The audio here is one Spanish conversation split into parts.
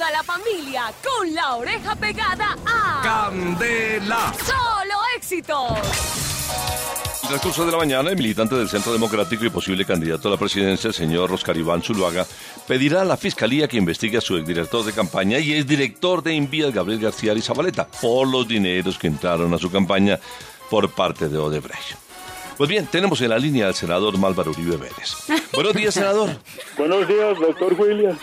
toda la familia con la oreja pegada a Candela. Solo Éxitos. En el curso de la mañana, el militante del Centro Democrático y posible candidato a la presidencia, el señor Oscar Iván Zuluaga, pedirá a la Fiscalía que investigue a su exdirector de campaña y exdirector de Envías, Gabriel García Zabaleta, por los dineros que entraron a su campaña por parte de Odebrecht. Pues bien, tenemos en la línea al senador Málvaro Uribe Vélez. Buenos días, senador. Buenos días, doctor William.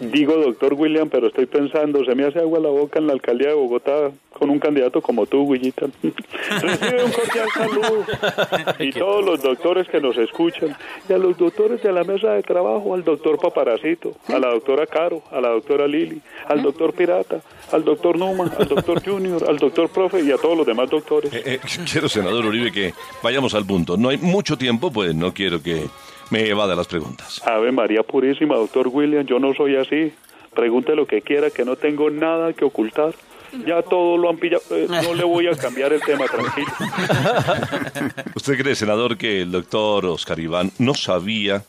Digo doctor William, pero estoy pensando, se me hace agua la boca en la alcaldía de Bogotá con un candidato como tú, Guillita. Recibe un cordial saludo. Y todos los doctores que nos escuchan. Y a los doctores de la mesa de trabajo, al doctor Paparacito, a la doctora Caro, a la doctora Lili, al doctor Pirata, al doctor Numa, al doctor Junior, al doctor Profe y a todos los demás doctores. Eh, eh, quiero, senador Uribe, que vayamos al punto. No hay mucho tiempo, pues no quiero que me evada las preguntas. Ave María Purísima, doctor William, yo no soy así. Pregunte lo que quiera, que no tengo nada que ocultar. Ya todo lo han pillado. Eh, no le voy a cambiar el tema, tranquilo. ¿Usted cree, senador, que el doctor Oscar Iván no sabía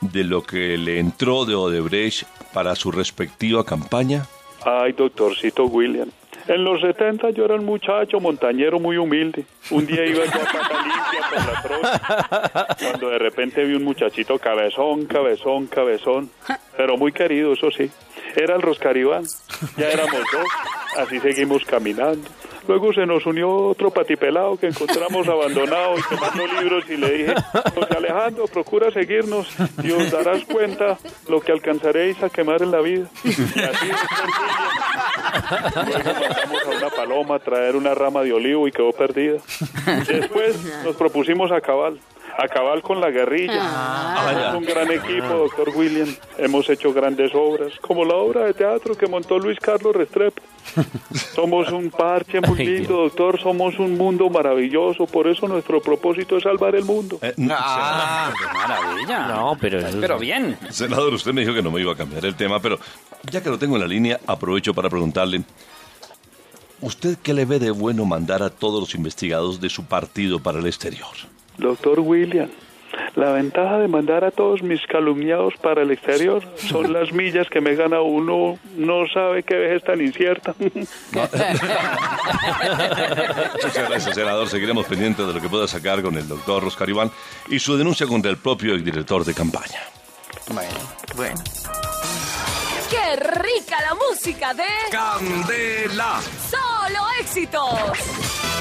de lo que le entró de Odebrecht para su respectiva campaña? Ay, doctorcito William. En los 70 yo era un muchacho montañero muy humilde. Un día iba yo a pata limpia por la trocha, cuando de repente vi un muchachito cabezón, cabezón, cabezón, pero muy querido, eso sí. Era el Roscaribán. Ya éramos dos, así seguimos caminando. Luego se nos unió otro patipelado que encontramos abandonado y quemando libros y le dije, José Alejandro, procura seguirnos y os darás cuenta lo que alcanzaréis a quemar en la vida. Y así Luego mandamos a una paloma a traer una rama de olivo y quedó perdida. Después nos propusimos a cabal, a cabal con la guerrilla. Ah, Es un gran equipo, doctor William. Hemos hecho grandes obras, como la obra de teatro que montó Luis Carlos Restrepo. Somos un parche muy lindo, doctor. Somos un mundo maravilloso. Por eso nuestro propósito es salvar el mundo. Eh, no, Ah, qué maravilla. No, pero eso- Pero bien. Senador, usted me dijo que no me iba a cambiar el tema, pero ya que lo tengo en la línea, aprovecho para preguntarle, ¿usted qué le ve de bueno mandar a todos los investigados de su partido para el exterior? Doctor William, la ventaja de mandar a todos mis calumniados para el exterior son las millas que me gana uno. No sabe qué vejez tan incierta. Muchas gracias, senador. Seguiremos pendientes de lo que pueda sacar con el doctor Oscar Iván y su denuncia contra el propio exdirector de campaña. Bueno, bueno. ¡Qué rica la música de ¡Candela! Solo Éxitos!